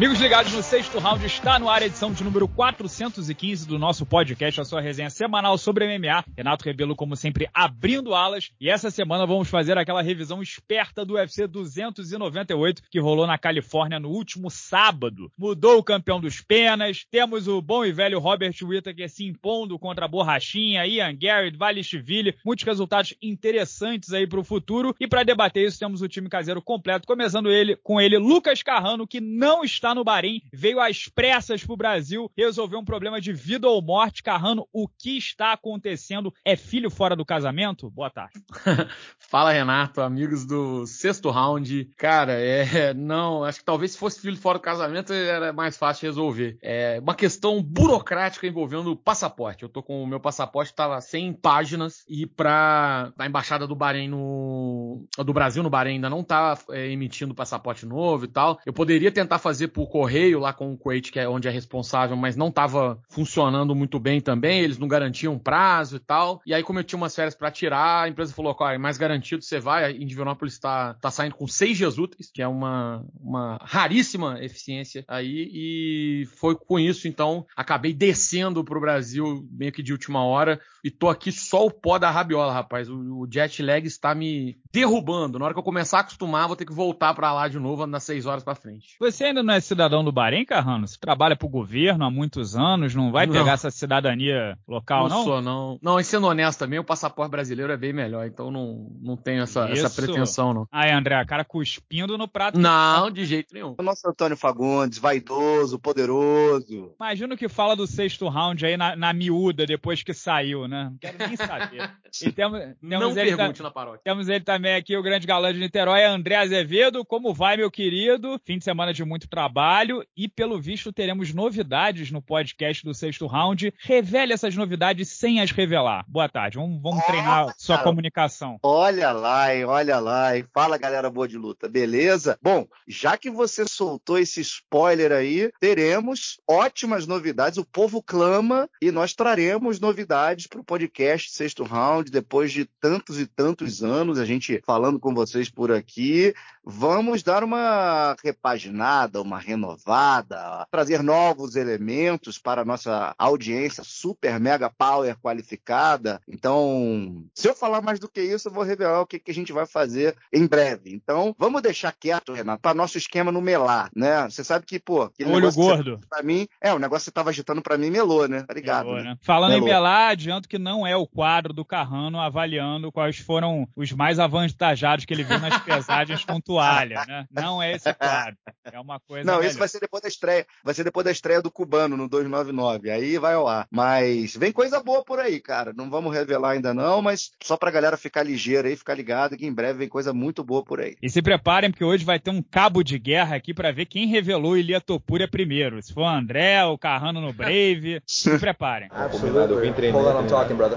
Amigos ligados no sexto round, está no ar a edição de número 415 do nosso podcast, a sua resenha semanal sobre MMA. Renato Rebelo, como sempre, abrindo alas. E essa semana vamos fazer aquela revisão esperta do UFC 298 que rolou na Califórnia no último sábado. Mudou o campeão dos penas, temos o bom e velho Robert Whittaker se impondo contra a Borrachinha, Ian Garrett, Valishvili, muitos resultados interessantes aí para o futuro. E para debater isso, temos o time caseiro completo, começando ele com ele, Lucas Carrano, que não está no Bahrein, veio às pressas pro Brasil resolver um problema de vida ou morte. Carrano, o que está acontecendo? É filho fora do casamento? Boa tarde. Fala, Renato, amigos do sexto round. Cara, é. Não, acho que talvez se fosse filho fora do casamento era mais fácil resolver. É uma questão burocrática envolvendo o passaporte. Eu tô com o meu passaporte, tava 100 páginas e pra. A embaixada do Bahrein no. do Brasil no Bahrein ainda não tá é, emitindo passaporte novo e tal. Eu poderia tentar fazer por correio lá com o Kuwait, que é onde é responsável, mas não estava funcionando muito bem também, eles não garantiam prazo e tal. E aí, como eu tinha umas férias para tirar, a empresa falou: é mais garantido, você vai. Indianapolis está tá saindo com seis dias úteis, que é uma, uma raríssima eficiência aí. E foi com isso, então, acabei descendo pro Brasil meio que de última hora e tô aqui só o pó da rabiola, rapaz. O, o jet lag está me derrubando. Na hora que eu começar a acostumar, vou ter que voltar para lá de novo nas seis horas para frente. Você ainda não é cidadão do Bahrein, Carrano? Você trabalha pro governo há muitos anos, não vai pegar não. essa cidadania local, não? Não sou, não. Não, e sendo honesto também, o passaporte brasileiro é bem melhor, então não, não tenho essa, essa pretensão, não. Aí, André, cara cuspindo no prato. Não, de jeito nenhum. O nosso Antônio Fagundes, vaidoso, poderoso. Imagina o que fala do sexto round aí na, na miúda depois que saiu, né? Não quero nem saber. E temos, temos não ele pergunte na paróquia. Temos ele também aqui, o grande galã de Niterói, André Azevedo. Como vai, meu querido? Fim de semana de muito trabalho e, pelo visto, teremos novidades no podcast do sexto round. Revele essas novidades sem as revelar. Boa tarde. Vamos, vamos treinar sua cara, comunicação. Olha lá, hein, olha lá. Hein. Fala, galera boa de luta, beleza? Bom, já que você soltou esse spoiler aí, teremos ótimas novidades. O povo clama e nós traremos novidades para o podcast Sexto Round, depois de tantos e tantos anos, a gente falando com vocês por aqui. Vamos dar uma repaginada, uma renovada, trazer novos elementos para a nossa audiência super mega power qualificada. Então, se eu falar mais do que isso, eu vou revelar o que, que a gente vai fazer em breve. Então, vamos deixar quieto, Renato, para nosso esquema no melar, né? Você sabe que, pô, olho gordo. Para mim, é, o negócio que você tava agitando para mim melou, né? Tá ligado? Melou, né? Né? Falando melou. em melar, adianto que não é o quadro do Carrano avaliando quais foram os mais avantajados que ele viu nas pesagens com toalha, né? Não é esse quadro. É uma coisa. Não, melhor. isso vai ser depois da estreia. Vai ser depois da estreia do Cubano no 299. Aí vai ao ar. Mas vem coisa boa por aí, cara. Não vamos revelar ainda não, mas só pra galera ficar ligeira aí, ficar ligado que em breve vem coisa muito boa por aí. E se preparem, porque hoje vai ter um cabo de guerra aqui para ver quem revelou Ilia Topura primeiro. Se for o André, o Carrano no Brave, se preparem. Absolutamente.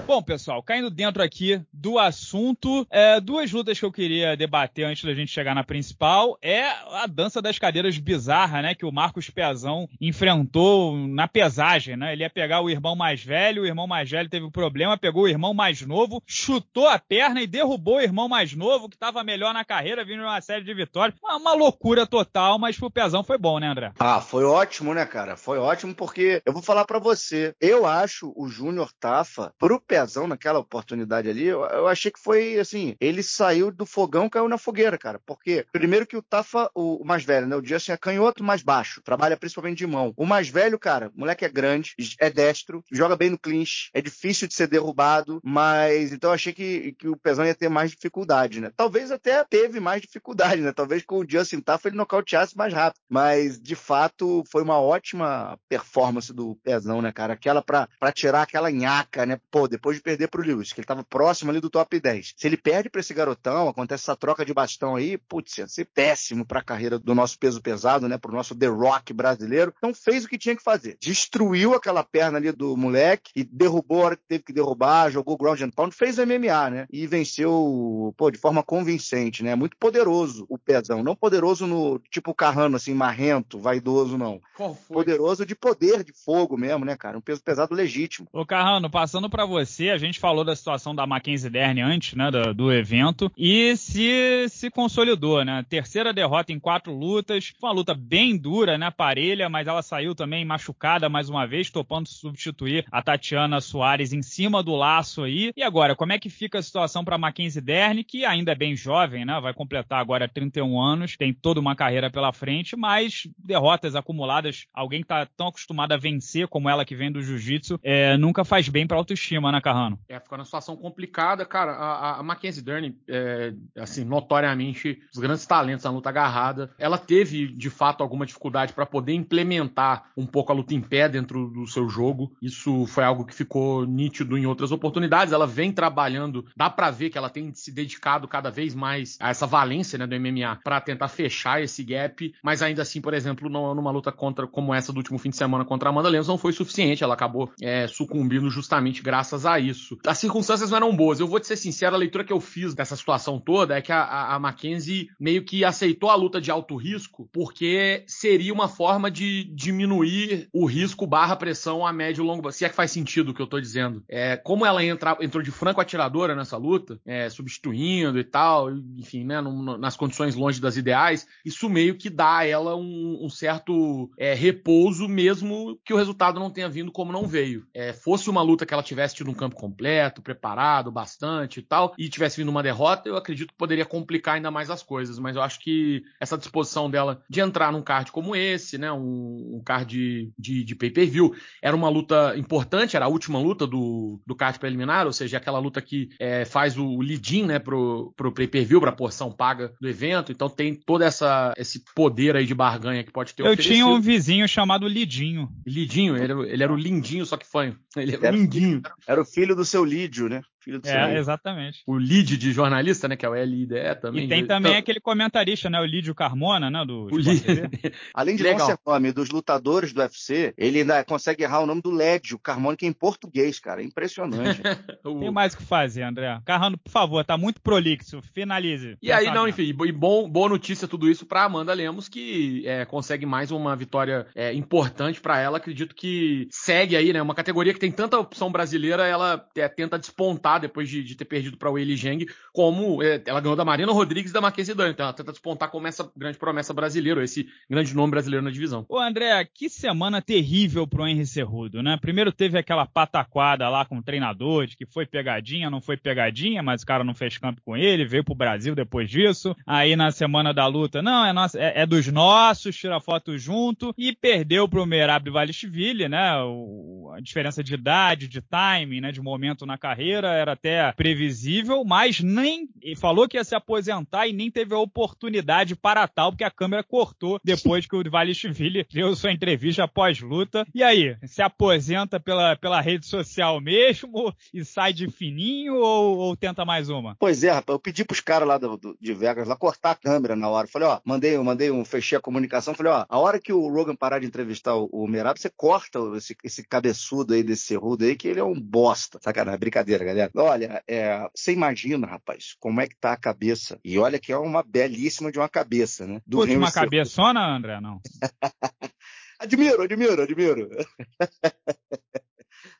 Bom, pessoal, caindo dentro aqui do assunto, é, duas lutas que eu queria debater antes da gente chegar na principal é a dança das cadeiras bizarra, né, que o Marcos Pezão enfrentou na pesagem, né? Ele ia pegar o irmão mais velho, o irmão mais velho teve um problema, pegou o irmão mais novo, chutou a perna e derrubou o irmão mais novo, que estava melhor na carreira, vindo uma série de vitórias. Uma, uma loucura total, mas pro Pezão foi bom, né, André? Ah, foi ótimo, né, cara? Foi ótimo porque eu vou falar para você, eu acho o Júnior Tafa, pro Pezão naquela oportunidade ali, eu, eu, achei que foi assim, ele saiu do fogão, caiu na fogueira, cara. Porque, primeiro que o Tafa, o, mais velho, né, o Justin é canhoto mais baixo, trabalha principalmente de mão. O mais velho, cara, o moleque é grande, é destro, joga bem no clinch, é difícil de ser derrubado, mas então eu achei que, que o Pezão ia ter mais dificuldade, né? Talvez até teve mais dificuldade, né? Talvez com o Justin Tafa ele nocauteasse mais rápido, mas de fato foi uma ótima performance do Pezão, né, cara? Aquela pra, pra tirar aquela nhaca, né? Pô, depois de perder pro Lewis, que ele tava próximo ali do top 10. Se ele perde pra esse garotão, acontece essa troca de bastão aí, putz, ia ser péssimo pra carreira do nosso peso pesado, né? Pro nosso The Rock brasileiro. Então fez o que tinha que fazer. Destruiu aquela perna ali do moleque e derrubou a hora que teve que derrubar, jogou ground and pound, fez MMA, né? E venceu, pô, de forma convincente, né? Muito poderoso o Pezão. Não poderoso no tipo Carrano, assim, marrento, vaidoso, não. Poderoso de poder de fogo mesmo, né, cara? Um peso pesado legítimo. Ô, Carrano, passando para você, a gente falou da situação da Mackenzie Dern antes, né, do, do, evento, e se, se consolidou, né? Terceira derrota em quatro lutas, foi uma luta bem dura, né? Parelha, mas ela saiu também machucada mais uma vez, topando substituir a Tatiana Soares em cima do laço aí. E agora, como é que fica a situação para Mackenzie Dern, que ainda é bem jovem, né? Vai completar agora 31 anos, tem toda uma carreira pela frente, mas derrotas acumuladas, alguém que tá tão acostumado a vencer como ela que vem do jiu-jitsu, é, nunca faz bem pra autoestima, né, Carrano? É, ficou numa situação complicada, cara. A, a Mackenzie Dern, é, assim, notoriamente, os grandes talentos na luta agarrada, ela teve, de fato, alguma dificuldade para poder implementar um pouco a luta em pé dentro do seu jogo. Isso foi algo que ficou nítido em outras oportunidades. Ela vem trabalhando, dá para ver que ela tem se dedicado cada vez mais a essa valência né, do MMA para tentar fechar esse gap, mas ainda assim, por exemplo, numa luta contra como essa do último fim de semana contra a Amanda Lemos não foi suficiente. Ela acabou é, sucumbindo justamente graças a isso. As circunstâncias não eram boas. Eu vou te ser sincero, a leitura que eu fiz dessa situação toda é que a, a, a Mackenzie meio que aceitou a luta de alto risco porque seria uma forma de diminuir o risco barra pressão a médio e longo, se é que faz sentido o que eu tô dizendo. É, como ela entra, entrou de franco atiradora nessa luta, é, substituindo e tal, enfim, né, no, nas condições longe das ideais, isso meio que dá a ela um, um certo é, repouso, mesmo que o resultado não tenha vindo como não veio. É, fosse uma luta que ela tivesse tido um campo completo, preparado bastante e tal, e tivesse vindo uma derrota, eu acredito que poderia complicar ainda mais as coisas, mas eu acho que essa disposição dela de entrar num card como esse, né, um, um card de, de, de pay-per-view, era uma luta importante, era a última luta do, do card preliminar, ou seja, aquela luta que é, faz o lead-in, né, pro, pro pay-per-view, pra porção paga do evento, então tem todo essa, esse poder aí de barganha que pode ter Eu oferecido. tinha um vizinho chamado Lidinho. Lidinho, ele, ele era o lindinho, só que fanho. Ele era, era o lindinho. Era o filho do seu Lídio, né? Filho do é, exatamente. O lead de jornalista, né? Que é o LIDE também. E tem também então... aquele comentarista, né? O Lídio Carmona, né? Do o Além de Legal. não ser nome dos lutadores do UFC, ele ainda consegue errar o nome do Lédio Carmona, que é em português, cara. É impressionante. tem mais o que fazer, André. Carrano, por favor, tá muito prolixo. Finalize. E aí, não, enfim, e bom, boa notícia tudo isso pra Amanda Lemos, que é, consegue mais uma vitória é, importante para ela. Acredito que segue aí, né? Uma categoria que tem tanta opção brasileira, ela é, tenta despontar depois de, de ter perdido para Weili Zheng, como é, ela ganhou da Marina Rodrigues e da Marquese Dan. Então ela tenta despontar como essa grande promessa brasileira, esse grande nome brasileiro na divisão. Ô André, que semana terrível pro Henry Cerrudo, né? Primeiro teve aquela pataquada lá com o treinador, de que foi pegadinha, não foi pegadinha, mas o cara não fez campo com ele, veio pro Brasil depois disso. Aí na semana da luta, não, é, é, é dos nossos, tira foto junto, e perdeu pro Merab Valishvili, né? O, a diferença de idade, de timing, né? De momento na carreira era até previsível, mas nem falou que ia se aposentar e nem teve a oportunidade para tal, porque a câmera cortou depois que o Valishvili deu sua entrevista após-luta. E aí, se aposenta pela, pela rede social mesmo e sai de fininho ou, ou tenta mais uma? Pois é, rapaz, eu pedi pros caras lá do, do, de Vegas lá cortar a câmera na hora. Falei, ó, mandei, mandei um, fechei a comunicação, falei, ó, a hora que o Rogan parar de entrevistar o, o Merab, você corta esse, esse cabeçudo aí, desse cerrudo aí, que ele é um bosta. Sacanagem, brincadeira, galera. Olha, é, você imagina, rapaz, como é que tá a cabeça. E olha que é uma belíssima de uma cabeça, né? Do uma cabeçona, André? Não. admiro, admiro, admiro.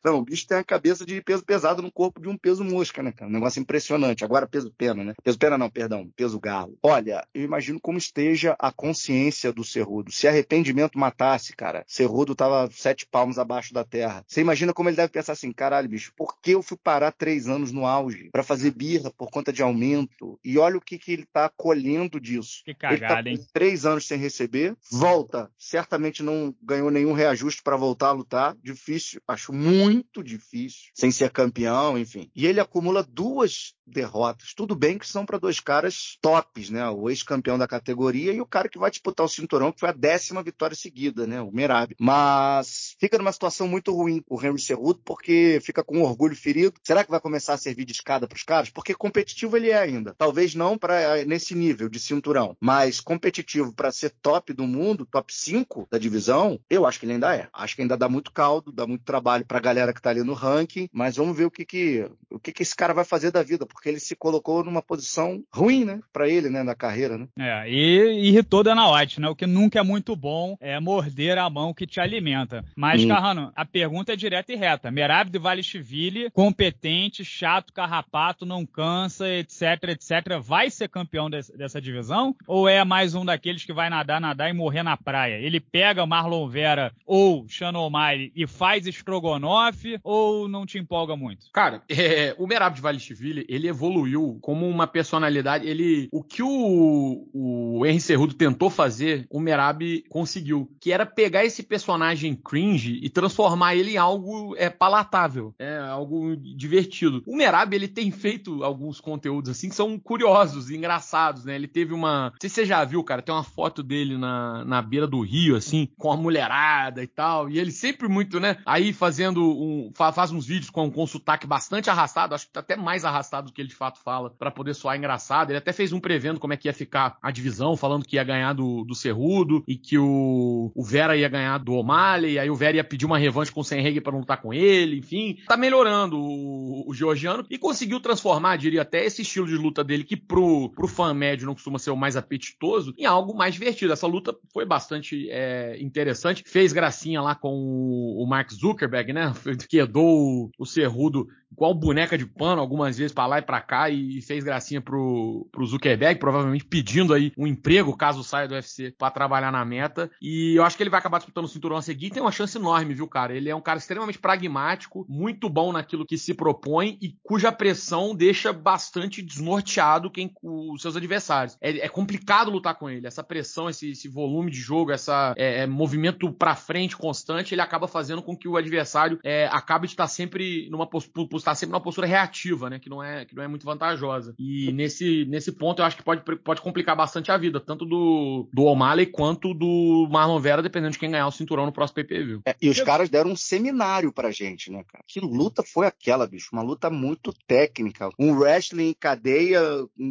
Não, o bicho tem a cabeça de peso pesado no corpo de um peso mosca, né, cara? Um negócio impressionante. Agora peso pena, né? Peso pena não, perdão, peso galo. Olha, eu imagino como esteja a consciência do Cerrudo. Se arrependimento matasse, cara, Cerrudo tava sete palmos abaixo da terra. Você imagina como ele deve pensar assim, caralho, bicho, por que eu fui parar três anos no auge para fazer birra por conta de aumento? E olha o que, que ele tá colhendo disso. Que cagada, ele tá hein? três anos sem receber, volta, certamente não ganhou nenhum reajuste para voltar a lutar. Difícil, acho muito muito difícil, sem ser campeão, enfim. E ele acumula duas derrotas. Tudo bem que são para dois caras tops, né? O ex-campeão da categoria e o cara que vai disputar o cinturão, que foi a décima vitória seguida, né? O Merab. Mas fica numa situação muito ruim o Henry Cerruto, porque fica com orgulho ferido. Será que vai começar a servir de escada para os caras? Porque competitivo ele é ainda. Talvez não para nesse nível de cinturão, mas competitivo para ser top do mundo, top 5 da divisão, eu acho que ele ainda é. Acho que ainda dá muito caldo, dá muito trabalho para a galera que está ali no ranking, mas vamos ver o que que, o que que esse cara vai fazer da vida, porque ele se colocou numa posição ruim, né, para ele, né, na carreira, né? É, e irritou Dana White, né, o que nunca é muito bom é morder a mão que te alimenta. Mas hum. Carrano, a pergunta é direta e reta. Merab de Valishvili, competente, chato, carrapato, não cansa, etc, etc, vai ser campeão de, dessa divisão? Ou é mais um daqueles que vai nadar, nadar e morrer na praia? Ele pega Marlon Vera ou Shannon O'Malley e faz estrogonofe ou não te empolga muito? Cara, é, o Merab de Valishvili, ele evoluiu como uma personalidade. Ele, o que o, o Henry Cerrudo tentou fazer, o Merab conseguiu, que era pegar esse personagem cringe e transformar ele em algo é, palatável, é algo divertido. O Merab, ele tem feito alguns conteúdos assim que são curiosos engraçados, né? Ele teve uma, não sei se você já viu, cara, tem uma foto dele na, na beira do rio, assim, com a mulherada e tal, e ele sempre muito, né, aí fazendo um, faz uns vídeos com, com um sotaque bastante arrastado, acho que tá até mais arrastado do que ele de fato fala, para poder soar engraçado. Ele até fez um prevendo como é que ia ficar a divisão, falando que ia ganhar do, do Cerrudo e que o, o Vera ia ganhar do O'Malley, aí o Vera ia pedir uma revanche com o Senreg para lutar com ele, enfim. Tá melhorando o, o georgiano e conseguiu transformar, diria até, esse estilo de luta dele, que pro, pro fã médio não costuma ser o mais apetitoso, em algo mais divertido. Essa luta foi bastante é, interessante. Fez gracinha lá com o, o Mark Zuckerberg, né? Quedou o, o Cerrudo igual boneca de pano algumas vezes para lá e para cá e fez gracinha pro, pro Zuckerberg, provavelmente pedindo aí um emprego caso saia do UFC para trabalhar na meta. E eu acho que ele vai acabar disputando o cinturão a seguir e tem uma chance enorme, viu, cara? Ele é um cara extremamente pragmático, muito bom naquilo que se propõe e cuja pressão deixa bastante desnorteado quem os seus adversários. É, é complicado lutar com ele. Essa pressão, esse, esse volume de jogo, essa é, é movimento para frente constante, ele acaba fazendo com que o adversário é, acabe de estar sempre numa postura estar sempre numa postura reativa, né? Que não é, que não é muito vantajosa. E nesse, nesse ponto eu acho que pode, pode complicar bastante a vida, tanto do, do O'Malley quanto do Marlon Vera, dependendo de quem ganhar o cinturão no próximo PPV. É, e os caras deram um seminário pra gente, né, cara? Que luta foi aquela, bicho? Uma luta muito técnica. Um wrestling em cadeia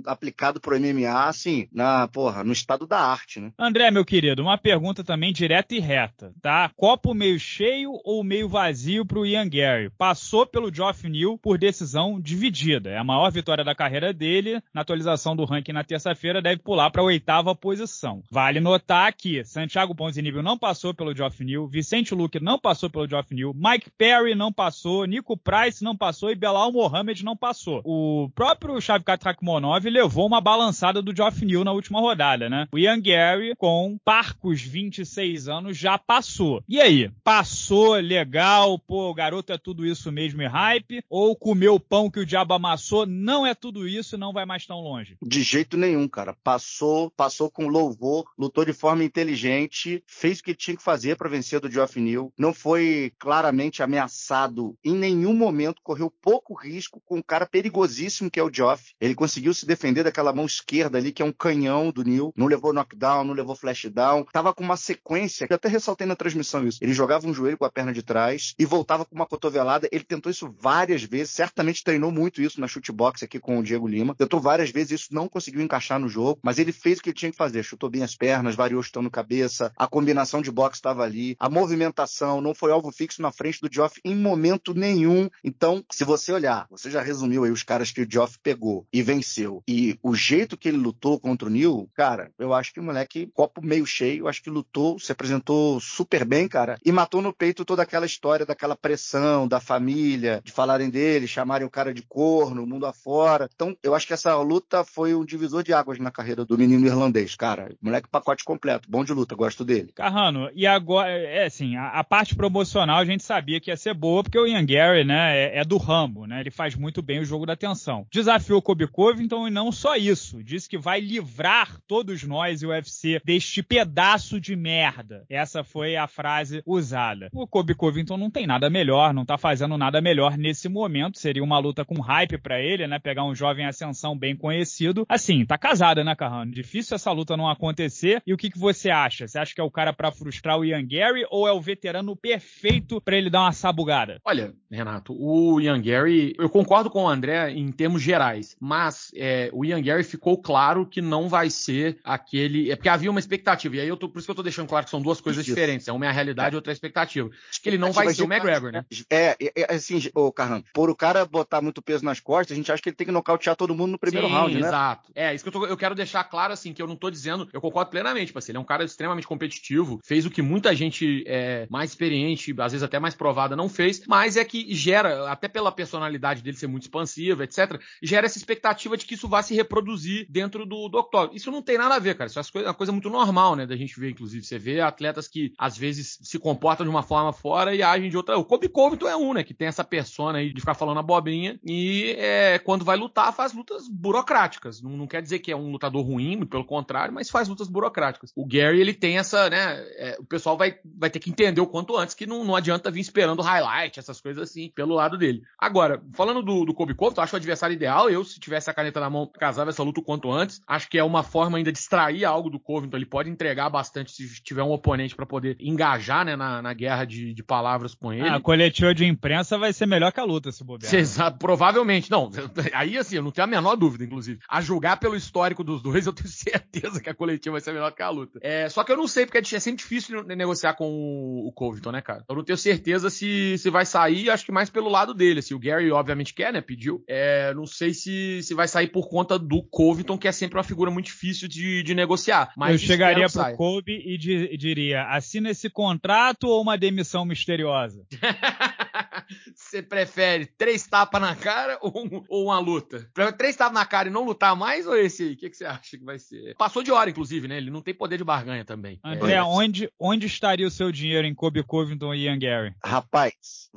aplicado pro MMA, assim, na, porra, no estado da arte, né? André, meu querido, uma pergunta também direta e reta, tá? Copo meio cheio ou meio vazio pro Ian Gary? Passou pelo Geoff Neal por decisão dividida. É a maior vitória da carreira dele. Na atualização do ranking na terça-feira, deve pular para a oitava posição. Vale notar que Santiago Ponzinibbio não passou pelo Geoff Neal, Vicente Luque não passou pelo Geoff Neal, Mike Perry não passou, Nico Price não passou e Belal Mohamed não passou. O próprio Shavkat Rakhmonov levou uma balançada do Geoff Neal na última rodada, né? O Ian Gary, com parcos 26 anos, já passou. E aí? Passou, legal, pô, o garoto é tudo isso mesmo e hype? Ou comer o pão que o diabo amassou não é tudo isso e não vai mais tão longe? De jeito nenhum, cara. Passou, passou com louvor, lutou de forma inteligente, fez o que tinha que fazer para vencer do Geoff Neal, não foi claramente ameaçado em nenhum momento, correu pouco risco com um cara perigosíssimo que é o Geoff. Ele conseguiu se defender daquela mão esquerda ali que é um canhão do Neal, não levou knockdown, não levou flashdown, tava com uma sequência, que eu até ressaltei na transmissão isso. Ele jogava um joelho com a perna de trás e voltava com uma cotovelada, ele tentou isso várias várias vezes, certamente treinou muito isso na chutebox aqui com o Diego Lima. Tentou várias vezes, isso não conseguiu encaixar no jogo, mas ele fez o que ele tinha que fazer. Chutou bem as pernas, variou chutando cabeça, a combinação de boxe estava ali, a movimentação não foi alvo fixo na frente do Geoff em momento nenhum. Então, se você olhar, você já resumiu aí os caras que o Geoff pegou e venceu. E o jeito que ele lutou contra o Neil, cara, eu acho que o moleque, copo meio cheio, acho que lutou, se apresentou super bem, cara, e matou no peito toda aquela história daquela pressão da família, de dele, chamarem o cara de corno, mundo afora. Então, eu acho que essa luta foi um divisor de águas na carreira do menino irlandês, cara. Moleque pacote completo, bom de luta, gosto dele. Carrano, e agora, é assim, a, a, parte promocional a gente sabia que ia ser boa, porque o Ian Gary, né, é, é do Rambo, né? Ele faz muito bem o jogo da tensão. Desafiou o Kobe Covington e não só isso, disse que vai livrar todos nós e o UFC deste pedaço de merda. Essa foi a frase usada. O Kobe Covington não tem nada melhor, não tá fazendo nada melhor nesse momento momento. Seria uma luta com hype para ele, né? Pegar um jovem ascensão bem conhecido. Assim, tá casada, né, Carrano? Difícil essa luta não acontecer. E o que, que você acha? Você acha que é o cara para frustrar o Ian Gary ou é o veterano perfeito para ele dar uma sabugada? Olha, Renato, o Ian Gary, eu concordo com o André em termos gerais, mas é, o Ian Gary ficou claro que não vai ser aquele. É porque havia uma expectativa, e aí eu tô, por isso que eu tô deixando claro que são duas coisas isso. diferentes. É uma é a realidade e outra é a expectativa. Acho que ele não vai ser o McGregor, né? É, é, é assim, ô Carrano, exemplo, por o cara botar muito peso nas costas, a gente acha que ele tem que nocautear todo mundo no primeiro Sim, round, né? Exato. É, isso que eu, tô, eu quero deixar claro, assim, que eu não tô dizendo, eu concordo plenamente, assim, ele é um cara extremamente competitivo, fez o que muita gente é, mais experiente, às vezes até mais provada, não fez, mas é que gera, até pela personalidade dele ser muito expansiva, etc., gera essa expectativa de que isso vá se reproduzir dentro do, do octógono. Isso não tem nada a ver, cara. Isso é uma coisa muito normal, né, da gente ver, inclusive. Você vê atletas que, às vezes, se comportam de uma forma fora e agem de outra. O Kobe Covington é um, né, que tem essa persona aí de ficar falando abobrinha e é, quando vai lutar, faz lutas burocráticas. Não, não, quer dizer que é um lutador ruim, pelo contrário, mas faz lutas burocráticas. O Gary, ele tem essa, né, é, o pessoal vai, vai ter que entender o quanto antes que não, não adianta vir esperando highlight, essas coisas assim, pelo lado dele. Agora, falando do, do Kobe Covington, acho o adversário ideal. Eu, se tivesse a caneta na mão, casava essa luta o quanto antes. Acho que é uma forma ainda de extrair algo do Covington. Ele pode entregar bastante se tiver um oponente para poder engajar, né, na, na guerra de, de palavras com ele. Ah, a coletiva de imprensa vai ser melhor que a luta, se bobear. Exato, provavelmente. Não, aí assim, eu não tenho a menor dúvida, inclusive. A julgar pelo histórico dos dois, eu tenho certeza que a coletiva vai ser melhor que a luta. É, só que eu não sei, porque é sempre difícil negociar com o, o Covington, né, cara? Eu não tenho certeza se, se vai sair, acho que mais pelo lado dele. Assim, o Gary, obviamente, quer, né? Pediu. É, não sei se, se vai sair por conta do Covington, que é sempre uma figura muito difícil de, de negociar. Mas eu chegaria pro Kobe e di, diria: assina esse contrato ou uma demissão misteriosa? Você prefere três tapas na cara ou, ou, uma luta? Três tapas na cara e não lutar mais ou esse aí? O que, que, você acha que vai ser? Passou de hora, inclusive, né? Ele não tem poder de barganha também. André, é. onde, onde estaria o seu dinheiro em Kobe Covington e Ian Gary? Rapaz,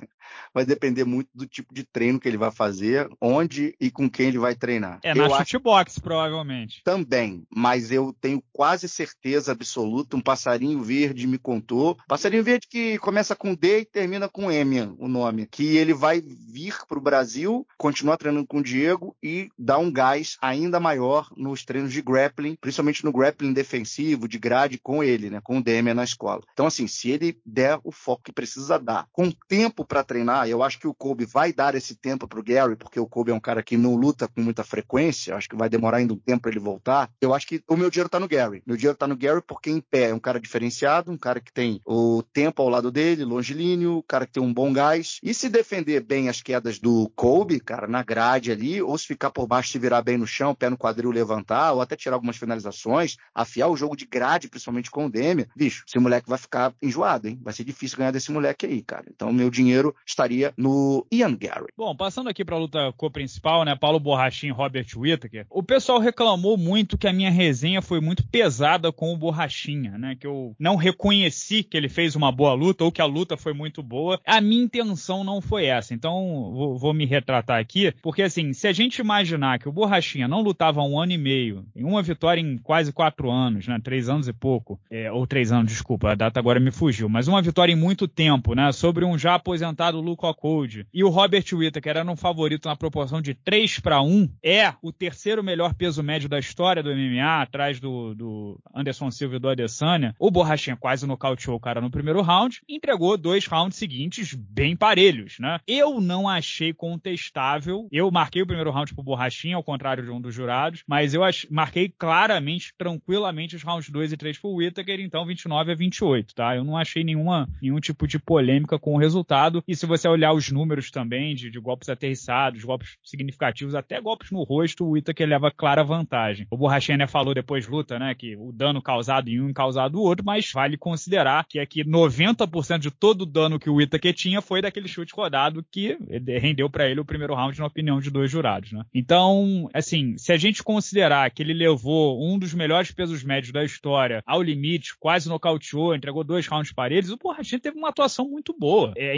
vai depender muito do tipo de treino que ele vai fazer, onde e com quem ele vai treinar. É, na shootbox, provavelmente. Também, mas eu tenho quase certeza absoluta, um passarinho verde me contou, passarinho verde que começa com D e termina com M, o nome, que ele vai vir para o Brasil, continuar treinando com o Diego e dar um gás ainda maior nos treinos de grappling, principalmente no grappling defensivo, de grade com ele, né, com o Demian na escola. Então, assim, se ele der o foco que precisa dar, com tempo para treinar, eu acho que o Kobe vai dar esse tempo para o Gary, porque o Kobe é um cara que não luta com muita frequência, acho que vai demorar ainda um tempo para ele voltar. Eu acho que o meu dinheiro está no Gary. Meu dinheiro está no Gary porque em pé é um cara diferenciado, um cara que tem o tempo ao lado dele, longilíneo, um cara que tem um bom gás. E se defender bem as quedas do Kobe, cara, na grade ali, ou se ficar por baixo, se virar bem no chão, pé no quadril levantar, ou até tirar algumas finalizações, afiar o jogo de grade, principalmente com o Demian, bicho, esse moleque vai ficar enjoado, hein? Vai ser difícil ganhar desse moleque aí, cara. Então, meu dinheiro estaria no Ian Gary. Bom, passando aqui para a luta co-principal, né? Paulo Borrachinho e Robert Whittaker. O pessoal reclamou muito que a minha resenha foi muito pesada com o Borrachinha, né? Que eu não reconheci que ele fez uma boa luta ou que a luta foi muito boa. A minha intenção não foi essa. Então, vou, vou me retratar aqui, porque assim, se a gente imaginar que o Borrachinha não lutava um ano e meio, em uma vitória em quase quatro anos, né? Três anos e pouco, é, ou três anos, desculpa, a data agora me fugiu, mas uma vitória em muito tempo, né? Sobre um já aposentado Luke Code e o Robert Whittaker era um favorito na proporção de 3 para 1, é o terceiro melhor peso médio da história do MMA, atrás do, do Anderson Silva e do Adesanya. O Borrachinha quase nocauteou o cara no primeiro round e entregou dois rounds seguintes bem parelhos, né? Eu não achei contestável. Eu marquei o primeiro round pro Borrachinha, ao contrário de um dos jurados, mas eu marquei claramente, tranquilamente, os rounds 2 e 3 pro Whittaker, então 29 a 28, tá? Eu não achei nenhuma, nenhum tipo de polêmica com o resultado. E se você olhar os números também de, de golpes aterrissados, golpes significativos, até golpes no rosto, o Whittaker leva clara vantagem. O Borrachinha né, falou depois luta, né, que o dano causado em um causado no outro, mas vale considerar que aqui 90% de todo o dano que o Whittaker tinha foi daquele chute rodado que rendeu para ele o primeiro round na opinião de dois jurados, né? Então, assim, se a gente considerar que ele levou um dos melhores pesos médios da história ao limite, quase nocauteou, entregou dois rounds para eles, o Borrachinha teve uma atuação muito boa. É, a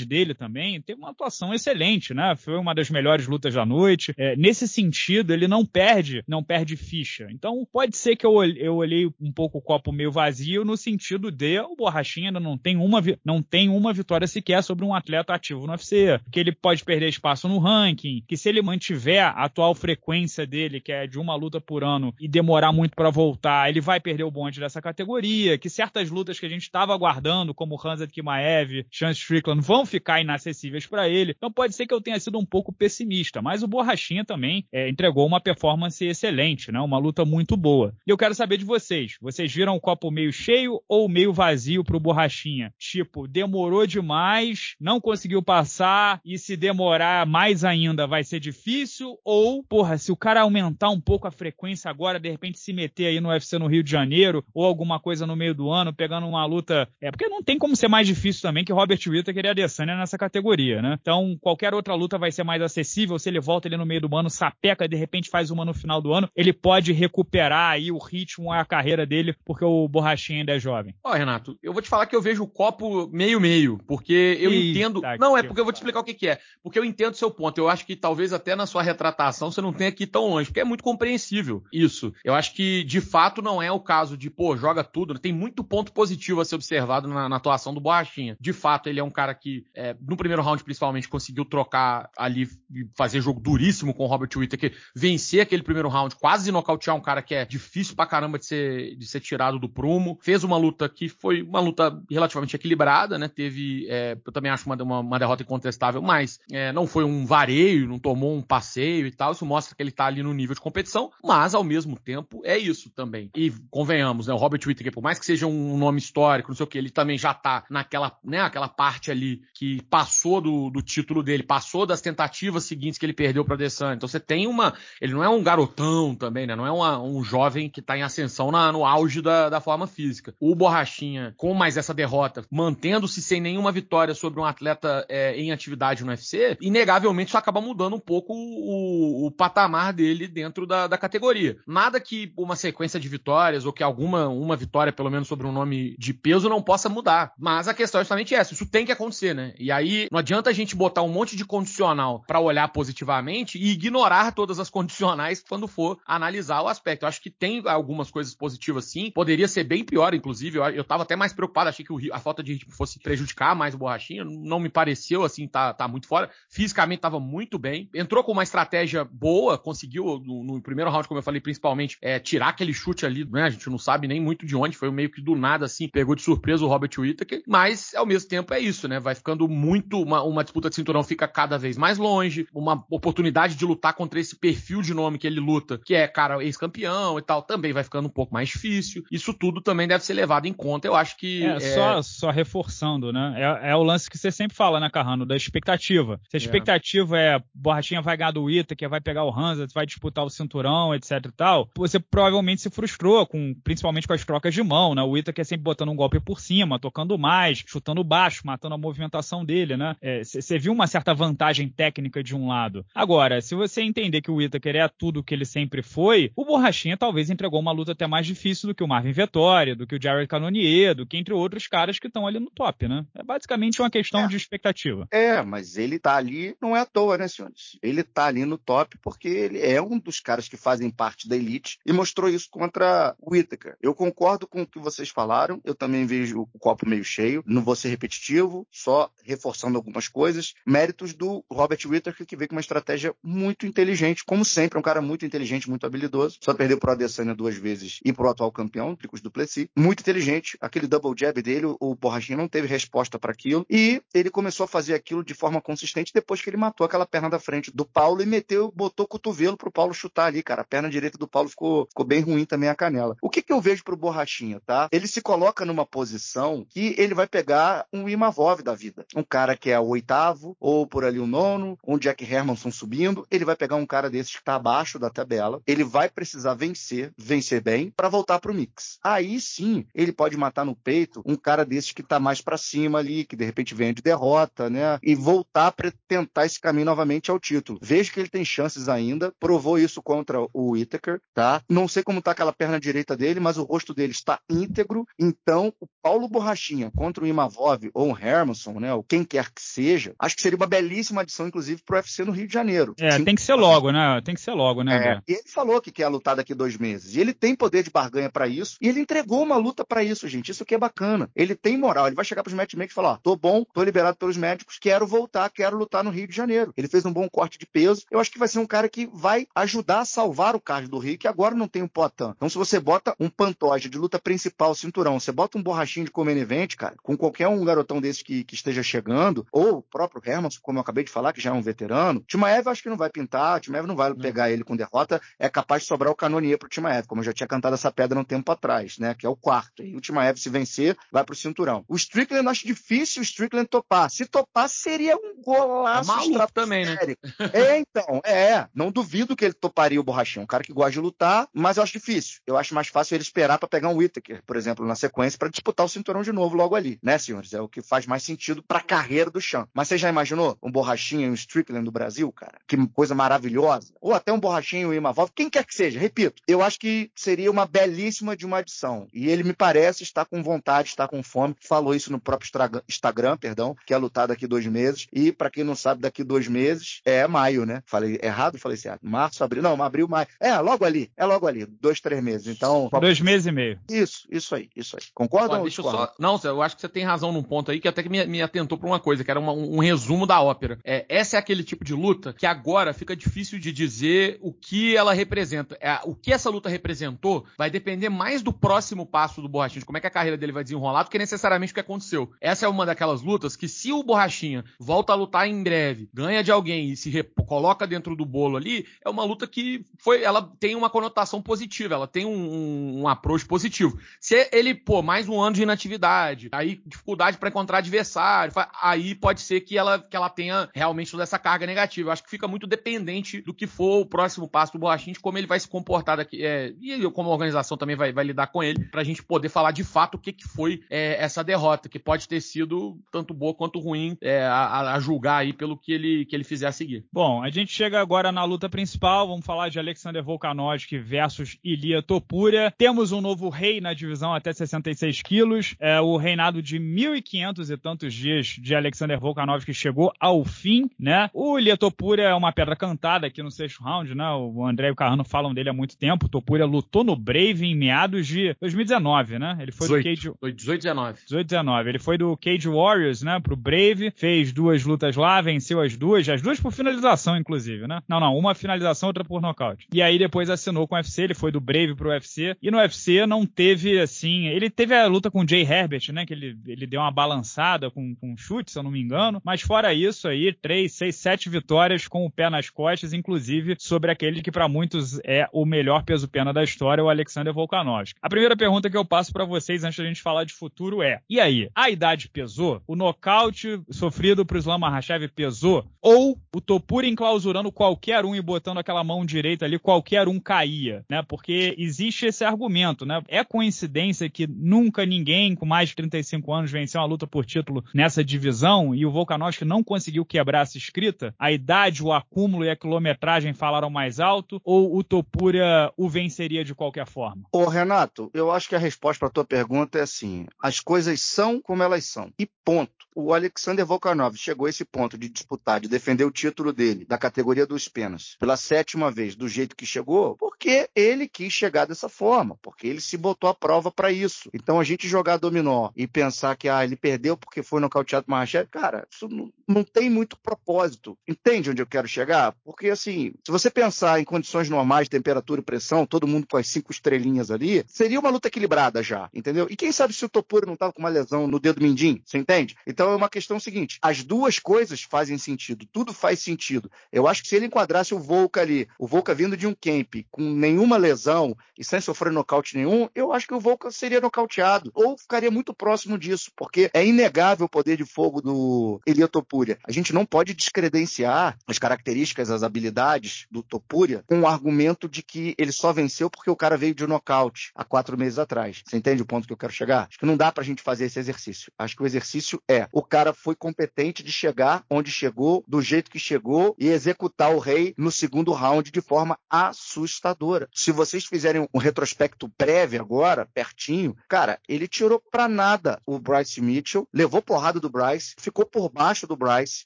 dele também teve uma atuação excelente, né? Foi uma das melhores lutas da noite. É, nesse sentido, ele não perde, não perde ficha. Então, pode ser que eu, eu olhei um pouco o copo meio vazio no sentido de o Borrachinha ainda não tem uma, não tem uma vitória sequer sobre um atleta ativo no UFC, que ele pode perder espaço no ranking, que se ele mantiver a atual frequência dele, que é de uma luta por ano, e demorar muito para voltar, ele vai perder o bonde dessa categoria, que certas lutas que a gente estava aguardando, como Hansa Kimaev, Chance Strickland, vão ficar ficar inacessíveis para ele. Então pode ser que eu tenha sido um pouco pessimista, mas o Borrachinha também é, entregou uma performance excelente, né? Uma luta muito boa. E eu quero saber de vocês. Vocês viram o copo meio cheio ou meio vazio pro Borrachinha? Tipo, demorou demais, não conseguiu passar e se demorar mais ainda vai ser difícil? Ou, porra, se o cara aumentar um pouco a frequência agora, de repente se meter aí no UFC no Rio de Janeiro ou alguma coisa no meio do ano, pegando uma luta. É porque não tem como ser mais difícil também que Robert Whittaker e Adesanya nessa categoria, né? Então, qualquer outra luta vai ser mais acessível. Se ele volta ali no meio do ano, sapeca, de repente faz uma no final do ano, ele pode recuperar aí o ritmo, a carreira dele, porque o Borrachinha ainda é jovem. Ó, Renato, eu vou te falar que eu vejo o copo meio-meio, porque eu Eita, entendo. Não, é porque eu vou te explicar o que, que é. Porque eu entendo o seu ponto. Eu acho que talvez até na sua retratação você não tenha que ir tão longe, porque é muito compreensível isso. Eu acho que, de fato, não é o caso de, pô, joga tudo. Tem muito ponto positivo a ser observado na, na atuação do Borrachinha. De fato, ele é um cara que, é, no primeiro round, principalmente, conseguiu trocar ali, fazer jogo duríssimo com o Robert Whittaker, vencer aquele primeiro round, quase nocautear um cara que é difícil pra caramba de ser, de ser tirado do prumo. Fez uma luta que foi uma luta relativamente equilibrada, né? Teve, é, eu também acho uma, uma, uma derrota incontestável, mas é, não foi um vareio, não tomou um passeio e tal. Isso mostra que ele tá ali no nível de competição, mas ao mesmo tempo é isso também. E convenhamos, né? O Robert Whittaker, por mais que seja um nome histórico, não sei o que, ele também já tá naquela, né? Aquela parte ali que passou do, do título dele, passou das tentativas seguintes que ele perdeu para Adesanya. Então você tem uma, ele não é um garotão também, né? Não é uma, um jovem que tá em ascensão na, no auge da, da forma física. O Borrachinha, com mais essa derrota, mantendo-se sem nenhuma vitória sobre um atleta é, em atividade no UFC, inegavelmente isso acaba mudando um pouco o, o patamar dele dentro da, da, categoria. Nada que uma sequência de vitórias ou que alguma uma vitória, pelo menos sobre um nome de peso, não possa mudar. Mas a questão é justamente essa: isso tem que acontecer, né? E aí não adianta a gente botar um monte de condicional para olhar positivamente e ignorar todas as condicionais quando for analisar o aspecto. Eu acho que tem algumas coisas positivas sim, poderia ser bem pior, inclusive. Eu, tava até mais preocupado, achei que a falta de ritmo fosse prejudicar mais o Borrachinha, não me pareceu assim, tá, tá muito fora. Fisicamente tava muito bem, entrou com uma estratégia boa, conseguiu no, no primeiro round, como eu falei, principalmente, é, tirar aquele chute ali, né? A gente não sabe nem muito de onde, foi meio que do nada assim, pegou de surpresa o Robert Whittaker, mas ao mesmo tempo é isso, né? Vai ficando muito, uma, uma disputa de cinturão fica cada vez mais longe, uma oportunidade de lutar contra esse perfil de nome que ele luta, que é, cara, ex-campeão e tal, também vai ficando um pouco mais difícil. Isso tudo também deve ser levado em conta. Eu acho que. É, é... Só, só reforçando, né? É, é, o lance que você sempre fala, né, Carrano, da expectativa. Se a é. expectativa é, é Borrachinha vai ganhar do Ita, que vai pegar o Hansa, vai disputar o cinturão, etc e tal, você provavelmente se frustrou, com, principalmente com as trocas de mão, né? O Ita que é sempre botando um golpe por cima, tocando mais, chutando baixo, matando a movimentação dele, né? Você é, viu uma certa vantagem técnica de um lado. Agora, se você entender que o Whittaker é tudo que ele sempre foi, o Borrachinha talvez entregou uma luta até mais difícil do que o Marvin Vettori, do que o Jared Cannonier, do que entre outros caras que estão ali no top, né? É basicamente uma questão é. de expectativa. É, mas ele tá ali não é à toa, né, senhores? Ele tá ali no top porque ele é um dos caras que fazem parte da elite e mostrou isso contra o Whittaker. Eu concordo com o que vocês falaram, eu também vejo o copo meio cheio, não vou ser repetitivo, só reforçando algumas coisas. Méritos do Robert Whittaker, que veio com uma estratégia muito inteligente, como sempre, é um cara muito inteligente, muito habilidoso. Só perdeu pro Adesanya duas vezes e pro atual campeão, Tricos do Plessis. Muito inteligente. Aquele double jab dele, o Borrachinha não teve resposta para aquilo. E ele começou a fazer aquilo de forma consistente depois que ele matou aquela perna da frente do Paulo e meteu, botou o cotovelo pro Paulo chutar ali, cara. A perna direita do Paulo ficou, ficou bem ruim também a canela. O que, que eu vejo pro Borrachinha, tá? Ele se coloca numa posição que ele vai pegar um Imavov da vida. Um cara que é o oitavo, ou por ali o nono, um Jack Hermanson subindo. Ele vai pegar um cara desses que tá abaixo da tabela. Ele vai precisar vencer, vencer bem, para voltar pro mix. Aí sim, ele pode matar no peito um cara desses que tá mais para cima ali, que de repente vem de derrota, né? E voltar para tentar esse caminho novamente ao título. Vejo que ele tem chances ainda. Provou isso contra o Whittaker, tá? Não sei como tá aquela perna direita dele, mas o rosto dele está íntegro. Então, o Paulo Borrachinha contra o Imavov ou o Hermanson, né? Ou quem quer que seja, acho que seria uma belíssima adição, inclusive, pro UFC no Rio de Janeiro. É, Sim. tem que ser logo, né? Tem que ser logo, né? É, e ele falou que quer lutar daqui dois meses. E ele tem poder de barganha para isso. E ele entregou uma luta para isso, gente. Isso que é bacana. Ele tem moral. Ele vai chegar pros matchmakers e falar: ó, tô bom, tô liberado pelos médicos, quero voltar, quero lutar no Rio de Janeiro. Ele fez um bom corte de peso. Eu acho que vai ser um cara que vai ajudar a salvar o card do Rio, que agora não tem um Potan. Então, se você bota um pantoja de luta principal, cinturão, você bota um borrachinho de comer event, cara, com qualquer um garotão desse que, que esteja chegando, ou o próprio Hermanson, como eu acabei de falar, que já é um veterano, Timaev acho que não vai pintar, Timaev não vai hum. pegar ele com derrota, é capaz de sobrar o Canonier pro Timaev, como eu já tinha cantado essa pedra um tempo atrás, né? Que é o quarto. E o Timaev, se vencer, vai pro cinturão. O Strickland, eu acho difícil o Strickland topar. Se topar, seria um golaço é maluco também, né? É, então, é. Não duvido que ele toparia o Borrachinho. Um cara que gosta de lutar, mas eu acho difícil. Eu acho mais fácil ele esperar para pegar um Whittaker, por exemplo, na sequência, para disputar o cinturão de novo logo ali, né, senhores? É o que faz mais sentido pra carreira do Chan. Mas você já imaginou um Borrachinho e um Strickland do Brasil, cara? Que coisa maravilhosa. Ou até um Borrachinho e um Imavov, quem quer que seja, repito. Eu acho que seria uma belíssima de uma adição. E ele me parece estar com vontade, estar com fome. Falou isso no próprio Instagram, perdão, que é lutar daqui dois meses. E para quem não sabe, daqui dois meses é maio, né? Falei errado? Falei certo. Março, abril. Não, abril, maio. É, logo ali. É logo ali. Dois, três meses. Então. Dois meses e meio. Isso, isso aí, isso aí. Concorda ou deixa eu só... Não, eu acho que você tem razão num ponto aí que até que me, me atentou para uma coisa, que era uma, um resumo da ópera. É, essa é aquele tipo de luta que agora fica difícil de dizer o que ela representa. É, o que essa luta representou vai depender mais do próximo passo do Borrachinha, de como é que a carreira dele vai desenrolar, do que necessariamente o que aconteceu. Essa é uma daquelas lutas que se o Borrachinha volta a lutar em breve, ganha de alguém e se coloca dentro do bolo ali, é uma luta que foi, ela tem uma conotação positiva, ela tem um, um, um approach positivo. Se ele, pô, mais um ano de inatividade, aí dificuldade para encontrar adversário, aí pode ser que ela, que ela tenha realmente toda essa carga negativa. Eu acho que fica muito dependente do que for o próximo passo do Borrachinha, de como ele vai se comportar daqui, é, e como a organização também vai, vai lidar com ele, pra gente poder falar de fato o que, que foi é, essa derrota, que pode ter sido tanto boa quanto ruim é, a, a, julgar aí pelo que ele, que ele fizer a seguir. Bom, a gente chega agora na luta principal, vamos falar de Alexander Volkanovski versus Ilia Topuria. Temos um novo rei na divisão até 66 quilos, é, o reinado de 1.500 e tantos dias de Alexander Volkanovski chegou ao fim, né? O Ilia Topuria é uma pedra cantada aqui no sexto round, né? O André e o Carrano falam dele há muito tempo. O Topuria lutou no Brave em meados de 2019, né? Ele foi 18, do Cage... Foi 18, 19. 18, 19. Ele foi do Cage Warriors, né? Pro Brave, fez duas lutas lá, venceu as duas, as duas por finalização, inclusive, né? Não, não, uma finalização, outra por nocaute. E aí depois assinou com o UFC, ele foi do Brave pro UFC, e no UFC não teve, assim, ele teve a luta com o Jay Herbert, né? Que ele, ele deu uma balançada com, com chute, se eu não me engano, mas fora isso aí, três, seis, sete vitórias com o pé nas costas, inclusive sobre aquele que para muitos é o melhor peso-pena da história, o Alexander Volkanovski. A primeira pergunta que eu passo para vocês antes da gente falar de futuro é: e aí, a idade pesou? O nocaute sofrido pro Islam Makhachev pesou? Ou o Topura enclausurando qualquer um e botando aquela mão direita ali, qualquer um caía, né? Porque existe esse argumento, né? É coincidência que nunca ninguém com mais de 35 anos venceu uma luta por título nessa divisão e o Volkanovski não conseguiu quebrar essa escrita? A idade, o acúmulo e a quilometragem falaram mais alto? Ou o Topura o venceria de qualquer forma? Ô, Renato, eu acho que a resposta para tua pergunta é assim: as coisas são como elas são. E ponto o Alexander Volkanov chegou a esse ponto de disputar, de defender o título dele, da categoria dos penas, pela sétima vez, do jeito que chegou, porque ele quis chegar dessa forma, porque ele se botou à prova para isso. Então a gente jogar dominó e pensar que ah, ele perdeu porque foi nocauteado por Mahashev, cara, isso não, não tem muito propósito. Entende onde eu quero chegar? Porque assim, se você pensar em condições normais, temperatura e pressão, todo mundo com as cinco estrelinhas ali, seria uma luta equilibrada já, entendeu? E quem sabe se o Topuro não tava com uma lesão no dedo mindinho, você entende? Então é uma questão seguinte: as duas coisas fazem sentido, tudo faz sentido. Eu acho que se ele enquadrasse o Volca ali, o Volca vindo de um camp com nenhuma lesão e sem sofrer nocaute nenhum, eu acho que o Volca seria nocauteado ou ficaria muito próximo disso, porque é inegável poder de fogo do Elia Topuria. A gente não pode descredenciar as características, as habilidades do Topuria com o argumento de que ele só venceu porque o cara veio de nocaute há quatro meses atrás. Você entende o ponto que eu quero chegar? Acho que não dá pra gente fazer esse exercício. Acho que o exercício é o cara foi competente de chegar onde chegou, do jeito que chegou e executar o rei no segundo round de forma assustadora. Se vocês fizerem um retrospecto prévio agora, pertinho, cara, ele tirou pra nada o Bryce Mitchell, levou porrada do Bryce, ficou por baixo do Bryce,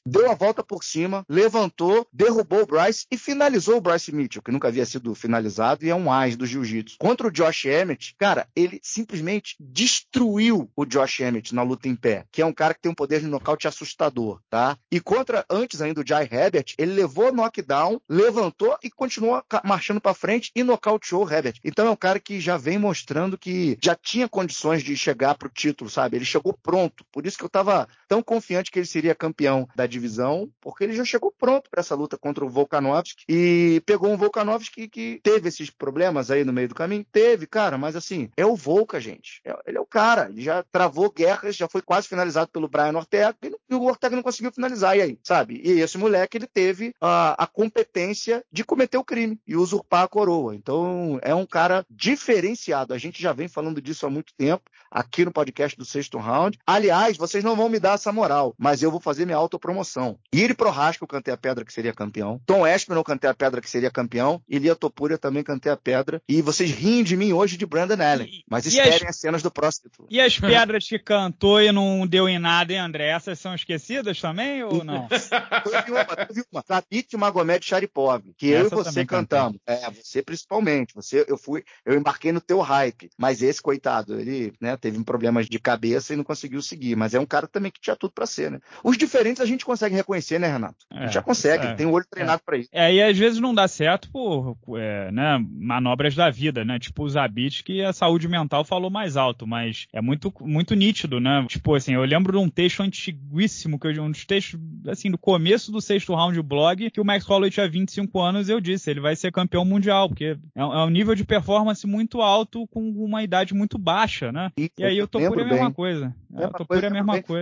deu a volta por cima, levantou, derrubou o Bryce e finalizou o Bryce Mitchell, que nunca havia sido finalizado e é um as do jiu-jitsu. Contra o Josh Emmett, cara, ele simplesmente destruiu o Josh Emmett na luta em pé, que é um cara que tem um poder de nocaute assustador, tá? E contra, antes ainda, o Jai Herbert, ele levou knockdown, levantou e continuou marchando para frente e nocauteou o Herbert. Então é um cara que já vem mostrando que já tinha condições de chegar pro título, sabe? Ele chegou pronto. Por isso que eu tava tão confiante que ele seria campeão da divisão, porque ele já chegou pronto para essa luta contra o Volkanovski e pegou um Volkanovski que teve esses problemas aí no meio do caminho. Teve, cara, mas assim, é o Volka, gente. É, ele é o cara. Ele já travou guerras, já foi quase finalizado pelo Brian Ortega e o Ortega não conseguiu finalizar. E aí, sabe? E esse moleque, ele teve a, a competência de cometer o crime e usurpar a coroa. Então, é um cara diferenciado. A gente já vem falando disso há muito tempo aqui no podcast do Sexto Round. Aliás, vocês não vão me dar essa moral, mas eu vou fazer minha autopromoção. Iri Prohaska, eu cantei a pedra que seria campeão. Tom Espinel, eu cantei a pedra que seria campeão. E Lia Topuria também cantei a pedra. E vocês riem de mim hoje de Brandon Allen. Mas esperem as... as cenas do próximo. E as pedras que cantou e não deu em nada, hein, André? Essas são esquecidas também ou não? teve uma, teve uma. Zabit Magomed Sharipov, que Essa eu e você cantamos. É, você principalmente. Você, eu fui, eu embarquei no teu hype. Mas esse, coitado, ele né, teve problemas de cabeça e não conseguiu seguir. Mas é um cara também que tinha tudo para ser, né? Os diferentes a gente consegue reconhecer, né, Renato? A gente é, já consegue, é, tem o olho treinado é. para isso. É, e às vezes não dá certo por é, né, manobras da vida, né? Tipo o Zabit, que a saúde mental falou mais alto, mas é muito, muito nítido, né? Tipo assim, eu lembro de um texto antiguíssimo, que eu, um dos textos, assim, do começo do sexto round do blog, que o Max Holloway tinha 25 anos e eu disse, ele vai ser campeão mundial, porque é, é um nível de performance muito alto com uma idade muito baixa, né? E, e aí eu tô por a mesma coisa. Eu tô por a mesma coisa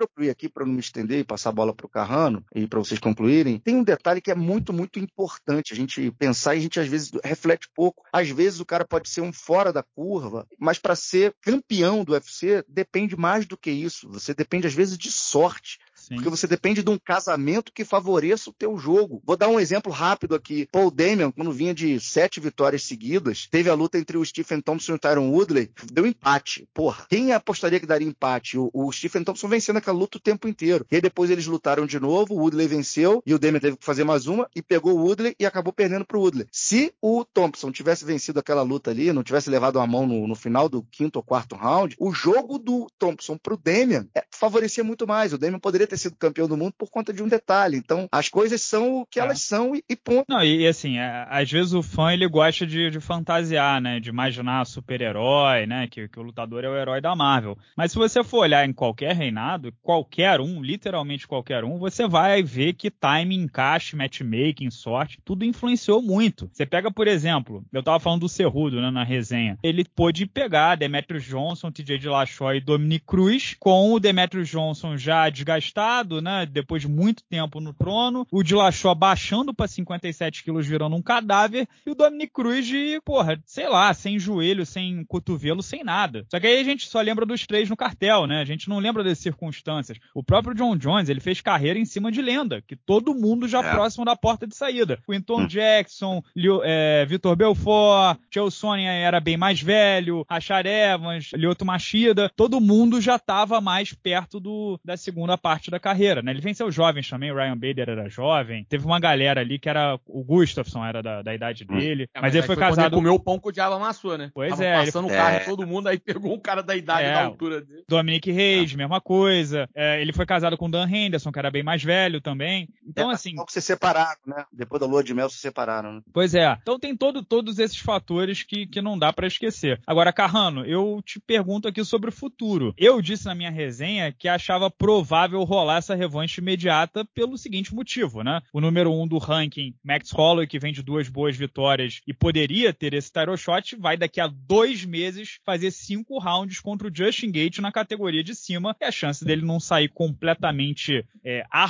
concluir aqui, para não me estender e passar a bola para o Carrano e para vocês concluírem, tem um detalhe que é muito, muito importante a gente pensar e a gente às vezes reflete pouco. Às vezes o cara pode ser um fora da curva, mas para ser campeão do UFC depende mais do que isso. Você depende às vezes de sorte. Sim. Porque você depende de um casamento que favoreça o teu jogo. Vou dar um exemplo rápido aqui. Paul Damian, quando vinha de sete vitórias seguidas, teve a luta entre o Stephen Thompson e o Tyron Woodley, deu empate. Porra, quem apostaria que daria empate? O, o Stephen Thompson vencendo aquela luta o tempo inteiro. E aí depois eles lutaram de novo, o Woodley venceu e o Damian teve que fazer mais uma e pegou o Woodley e acabou perdendo pro Woodley. Se o Thompson tivesse vencido aquela luta ali, não tivesse levado a mão no, no final do quinto ou quarto round, o jogo do Thompson pro Damian é, favorecia muito mais. O Damian poderia ter sido campeão do mundo por conta de um detalhe. Então, as coisas são o que é. elas são e, e ponto. Não, e, assim, é, às vezes o fã ele gosta de, de fantasiar, né? De imaginar super-herói, né? Que, que o lutador é o herói da Marvel. Mas se você for olhar em qualquer reinado, qualquer um, literalmente qualquer um, você vai ver que time, encaixe, matchmaking, sorte, tudo influenciou muito. Você pega, por exemplo, eu tava falando do Cerrudo, né, na resenha. Ele pôde pegar Demetrius Johnson, TJ Dillashaw e Dominic Cruz, com o Demetrius Johnson já desgastado, né? Depois de muito tempo no trono. O Dillashaw baixando para 57 quilos, virando um cadáver. E o Dominic Cruz de, porra, sei lá, sem joelho, sem cotovelo, sem nada. Só que aí a gente só lembra dos três no cartel, né? A gente não lembra das circunstâncias. O próprio John Jones, ele fez carreira em cima de lenda, que todo mundo já é. próximo da porta de saída. Quinton hum. Jackson, Leo, é, Vitor Belfort, Chael Sonnen era bem mais velho, Rashad Evans, Lyoto Machida, todo mundo já estava mais perto do, da segunda parte da carreira, né? Ele venceu jovens também, o Ryan Bader era jovem, teve uma galera ali que era, o Gustafsson era da, da idade hum. dele, é, mas, mas, ele foi, foi casado... Ele comeu o pão com o diabo amassou, né? Pois Tava é. passando o carro é. todo mundo, aí pegou um cara da idade, é, da altura dele. Dominic Reis, é. mesma coisa. É, ele foi casado com Dan Henderson, que era bem mais velho também. Então, é, assim... que se separaram, né? Depois da lua de mel se separaram, né? Pois é. Então tem todo, todos esses fatores que, que não dá para esquecer. Agora, Carrano, eu te pergunto aqui sobre o futuro. Eu disse na minha resenha que achava provável rolar essa revanche imediata pelo seguinte motivo, né? O número um do ranking, Max Holloway, que vem de duas boas vitórias e poderia ter esse title shot, vai daqui a dois meses fazer cinco rounds contra o Justin Gate na categoria de cima e a chance dele não sair completamente é, a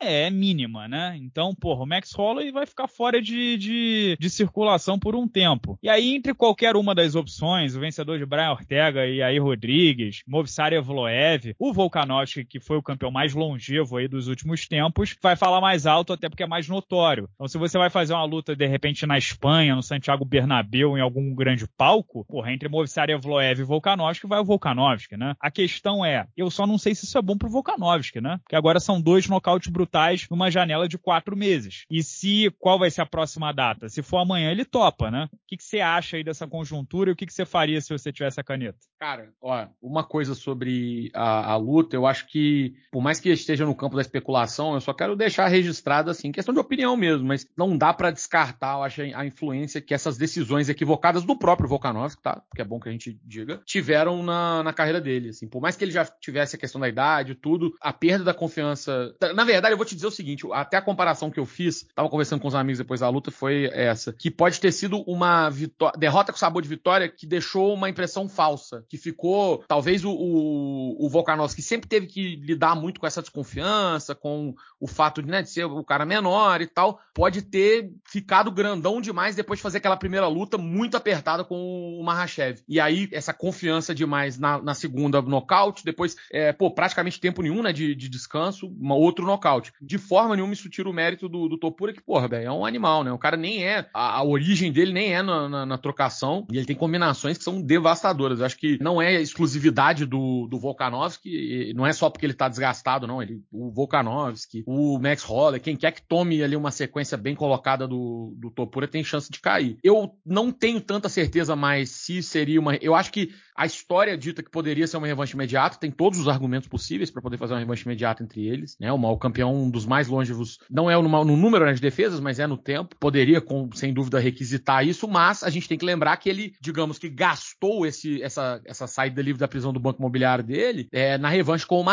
é mínima, né? Então, porra, o Max Holloway vai ficar fora de, de, de, circulação por um tempo. E aí, entre qualquer uma das opções, o vencedor de Brian Ortega e aí Rodrigues, Movisar Evloev, o Volkanovski, que foi o campeão mais longevo aí dos últimos tempos, vai falar mais alto até porque é mais notório. Então, se você vai fazer uma luta, de repente, na Espanha, no Santiago Bernabéu, em algum grande palco, porra, entre Movisar Evloev e Volkanovski, vai o Volkanovski, né? A questão é, eu só não sei se isso é bom pro Volkanovski, né? Porque agora são dois nocautes brutais numa janela de quatro meses. E se qual vai ser a próxima data? Se for amanhã, ele topa, né? O que, que você acha aí dessa conjuntura e o que, que você faria se você tivesse a caneta? Cara, ó, uma coisa sobre a, a luta, eu acho que por mais que esteja no campo da especulação, eu só quero deixar registrado assim, questão de opinião mesmo, mas não dá para descartar, eu acho, a influência que essas decisões equivocadas do próprio Volkanovski, tá? Que é bom que a gente diga, tiveram na, na carreira dele, assim. Por mais que ele já tivesse a questão da idade, tudo, a perda da confiança. Na verdade, eu vou te dizer o seguinte, até a comparação que eu fiz, tava conversando com os amigos depois da luta, foi essa, que pode ter sido uma derrota com sabor de vitória que deixou uma impressão falsa, que ficou, talvez o, o, o Volkanovski sempre teve que lidar muito com essa desconfiança, com o fato de, né, de ser o cara menor e tal, pode ter ficado grandão demais depois de fazer aquela primeira luta muito apertada com o Mahashev. E aí, essa confiança demais na, na segunda nocaute, depois, é, pô, praticamente tempo nenhum, né, de, de descanso, uma, outro nocaute. De forma nenhuma isso tira o mérito do, do Topura, que, porra, é um animal, né? O cara nem é, a, a origem dele nem é na, na, na, trocação, e ele tem combinações que são devastadoras. Eu acho que não é exclusividade do, do Volkanovski, não é só porque ele tá desgastado, não. Ele, o Volkanovski, o Max Holler, quem quer que tome ali uma sequência bem colocada do, do Topura tem chance de cair. Eu não tenho tanta certeza mais se seria uma. Eu acho que a história dita que poderia ser uma revanche imediata, tem todos os argumentos possíveis para poder fazer uma revanche imediata entre eles. Né? O, o campeão, um dos mais longevos, não é no, no número né, de defesas, mas é no tempo. Poderia, com, sem dúvida, requisitar isso, mas a gente tem que lembrar que ele, digamos que gastou esse, essa, essa saída livre da prisão do banco imobiliário dele é, na revanche com o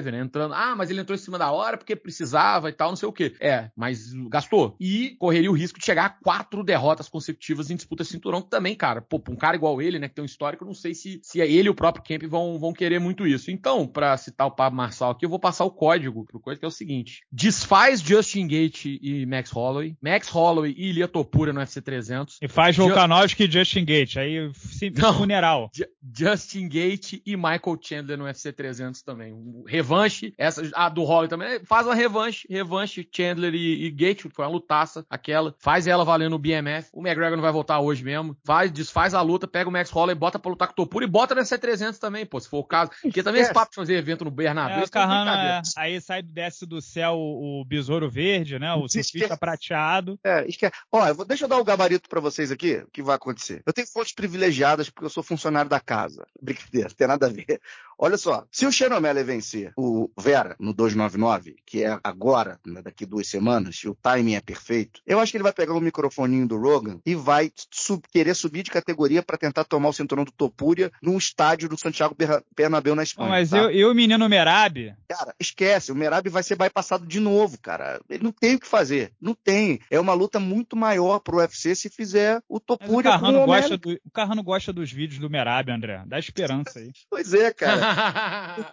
Mahashev, né? Entrando, ah, mas ele entrou em cima da hora porque precisava e tal, não sei o quê. É, mas gastou. E correria o risco de chegar a quatro derrotas consecutivas em disputa de cinturão, que também, cara, pô, um cara igual ele, né, que tem um histórico, não sei se se, se ele e o próprio Kemp vão, vão querer muito isso. Então, para citar o Pablo Marçal aqui, eu vou passar o código pro coisa que é o seguinte: desfaz Justin Gate e Max Holloway, Max Holloway e Ilia Topura no UFC 300. E faz Volkanovski e Justin Gate, aí Não, funeral. Justin Gate e Michael Chandler no UFC 300 também. Revanche, essa a do Holloway também, faz uma revanche, revanche Chandler e, e Gate, foi uma lutaça aquela, faz ela valendo o BMF. O McGregor não vai voltar hoje mesmo. Faz, desfaz a luta, pega o Max Holloway, bota pra lutar com o Topura e bota nessa 300 também, pô, se for o caso. Porque também esse papo de fazer evento no Bernabéu, é, Carrano, é, aí sai, desce do céu o, o besouro verde, né, o surfista prateado. É, esquece. Vou, deixa eu dar o um gabarito para vocês aqui, o que vai acontecer. Eu tenho fontes privilegiadas porque eu sou funcionário da casa. Brincadeira, não tem nada a ver. Olha só, se o Xenomele vencer o Vera no 299, que é agora, né, daqui duas semanas, se o timing é perfeito, eu acho que ele vai pegar o microfoninho do Rogan e vai sub, querer subir de categoria para tentar tomar o cinturão do Topúria num estádio do Santiago Bernabéu na Espanha. Mas tá? eu, e o menino Merab? Cara, esquece, o Merab vai ser bypassado de novo, cara. Ele não tem o que fazer, não tem. É uma luta muito maior pro UFC se fizer o Topúria com o gosta do, O Carrano gosta dos vídeos do Merab, André. Dá esperança aí. pois é, cara.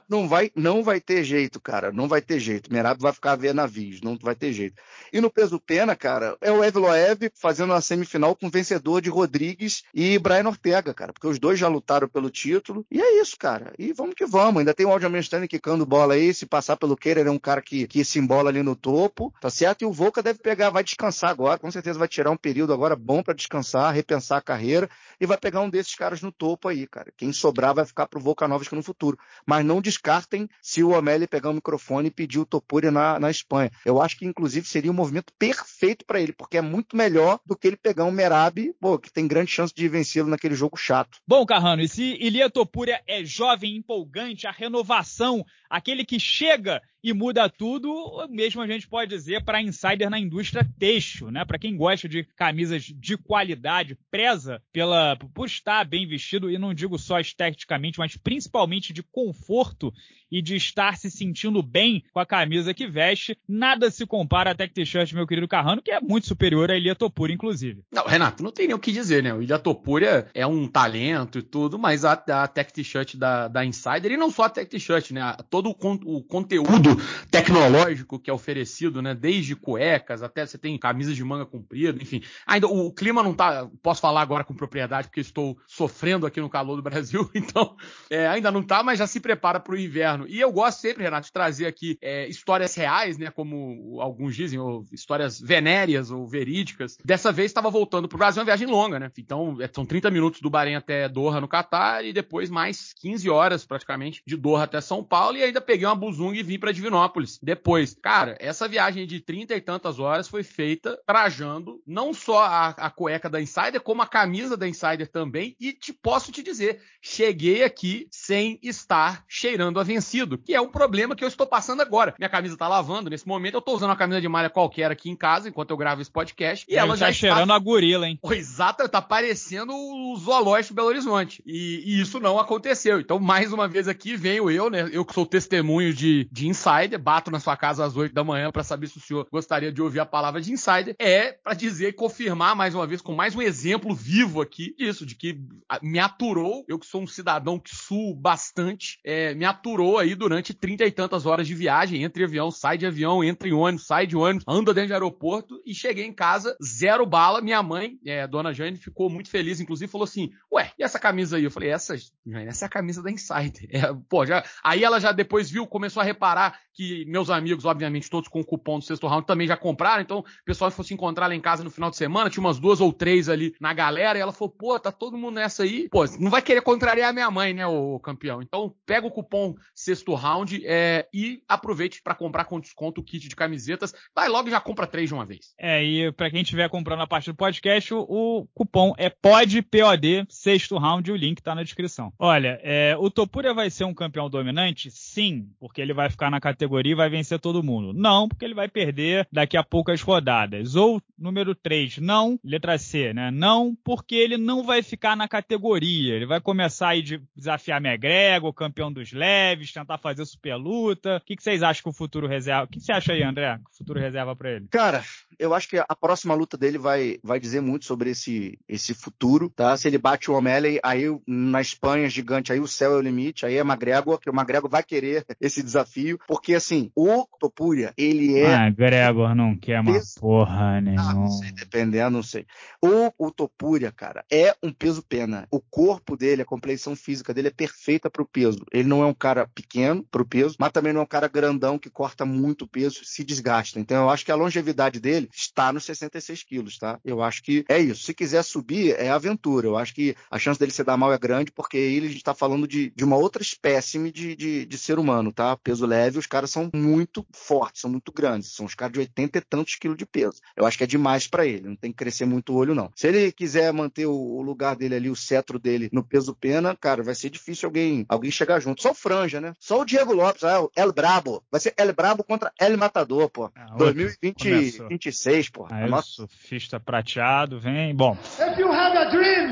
Não, vai, não vai ter jeito, cara. Não vai ter jeito. Merab vai ficar ver navios, não vai ter jeito. E no peso pena, cara, é o Evloev fazendo a semifinal com o vencedor de Rodrigues e Brian Ortega, cara. Porque os dois já lutaram pelo título. E é isso, cara. E vamos que vamos. Ainda tem o Aljamain Stanley quicando bola aí. Se passar pelo Keirer, é um cara que, que se embola ali no topo. Tá certo? E o Volca deve pegar, vai descansar agora. Com certeza vai tirar um período agora bom para descansar, repensar a carreira. E vai pegar um desses caras no topo aí, cara. Quem sobrar vai ficar pro Volkanovski no futuro mas não descartem se o O'Malley pegar o microfone e pedir o Topuria na, na Espanha. Eu acho que, inclusive, seria um movimento perfeito para ele, porque é muito melhor do que ele pegar um Merab, pô, que tem grande chance de vencê-lo naquele jogo chato. Bom, Carrano, e se Ilia Topuria é jovem, empolgante, a renovação, aquele que chega e muda tudo, mesmo a gente pode dizer para insider na indústria têxtil, né? Para quem gosta de camisas de qualidade, preza pela por estar bem vestido e não digo só esteticamente, mas principalmente de conforto e de estar se sentindo bem com a camisa que veste, nada se compara a Tech T-shirt, meu querido Carrano, que é muito superior a Ilha Topura, inclusive. Não, Renato, não tem nem o que dizer, né? O Ilha Topura é um talento e tudo, mas a, a Tech T-shirt da, da Insider, e não só a Tech T-shirt, né? Todo o, con o, conteúdo tecnológico que é oferecido, né? Desde cuecas até você tem camisas de manga comprida, enfim. Ainda o, o clima não tá. Posso falar agora com propriedade, porque estou sofrendo aqui no calor do Brasil, então é, ainda não tá, mas já se prepara para o inverno. E eu gosto sempre, Renato, de trazer aqui é, histórias reais, né? Como alguns dizem, ou histórias venéreas ou verídicas. Dessa vez estava voltando pro Brasil, uma viagem longa, né? Então, é, são 30 minutos do Bahrein até Doha, no Catar, e depois mais 15 horas, praticamente, de Doha até São Paulo, e ainda peguei uma buzunga e vim para Divinópolis depois. Cara, essa viagem de trinta e tantas horas foi feita trajando não só a, a cueca da Insider, como a camisa da Insider também. E te posso te dizer, cheguei aqui sem estar cheirando a vencido, que é um problema que eu estou passando agora. Minha camisa tá lavando nesse momento, eu tô usando uma camisa de malha qualquer aqui em casa enquanto eu gravo esse podcast. E ela tá já cheirando está... a gorila, hein? Exato, tá parecendo o zoológico de Belo Horizonte. E, e, isso não aconteceu. Então, mais uma vez aqui venho eu, né? Eu que sou testemunho de, de insider, bato na sua casa às 8 da manhã para saber se o senhor gostaria de ouvir a palavra de insider. É para dizer e confirmar mais uma vez, com mais um exemplo vivo aqui, isso, de que me aturou, eu que sou um cidadão que suo bastante, é, me aturou aí durante trinta e tantas horas de viagem, entre avião, sai de avião, entra em ônibus, sai de ônibus, anda dentro de aeroporto e cheguei em casa, zero bala. Minha mãe, é, dona Jane, ficou muito feliz, inclusive falou assim: Ué, e essa camisa aí? Eu falei: Essa, Jane, essa é a camisa da Insider. É, pô, já, aí ela já depois viu, começou a reparar que meus amigos, obviamente, todos com o cupom do sexto round também já compraram, então o pessoal fosse encontrar lá em casa no final de semana, tinha umas duas ou três ali na galera, e ela falou: Pô, tá todo mundo nessa aí. Pô, não vai querer contrariar a minha mãe, né, o campeão? Então pega o cupom sexto round é, e aproveite para comprar com desconto o kit de camisetas. Vai logo e já compra três de uma vez. É, e para quem estiver comprando a parte do podcast, o, o cupom é PODPOD, sexto round, o link tá na descrição. Olha, é, o Topuria vai ser um campeão dominante? Sim, porque ele vai ficar na categoria e vai vencer todo mundo. Não, porque ele vai perder daqui a poucas rodadas. Ou número 3, não, letra C, né? Não, porque ele não vai ficar na categoria. Ele vai começar a desafiar McGregor, campeão dos leves, tentar fazer super luta. O que, vocês acham que o futuro reserva? O que, que você acha aí, André? Que o futuro reserva para ele? Cara, eu acho que a próxima luta dele vai, vai dizer muito sobre esse, esse futuro, tá? Se ele bate o O'Malley, aí na Espanha gigante, aí o céu é o limite, aí é McGregor, que o McGregor vai querer esse desafio, porque assim, o Topuria, ele é... McGregor não quer uma porra nenhuma. Ah, não sei, dependendo, não sei. O, o Topuria, cara, é um peso pena. O corpo dele, a compleição física dele é perfeita pro peso. Ele não é um cara pequeno pro peso, mas também não é um cara grandão que corta muito peso, se desgasta. Então eu acho que a longevidade dele está nos 66 quilos, tá? Eu acho que é isso. Se quiser subir, é aventura. Eu acho que a chance dele se dar mal é grande, porque ele está falando de, de uma outra espécime de, de, de, ser humano, tá? Peso leve, os caras são muito fortes, são muito grandes. São os caras de 80 e tantos quilos de peso. Eu acho que é demais para ele. Não tem que crescer muito o olho, não. Se ele quiser manter o, lugar dele ali, o cetro dele no peso pena, cara, vai ser difícil alguém, alguém chegar junto. Só o Franja, né? Só o Diego Lopes, ah, o El Brabo. Vai ser El Brabo contra El Matador, pô. Ah, 2026, pô. Ah, Nossa. surfista prateado, vem. Bom. If you have a dream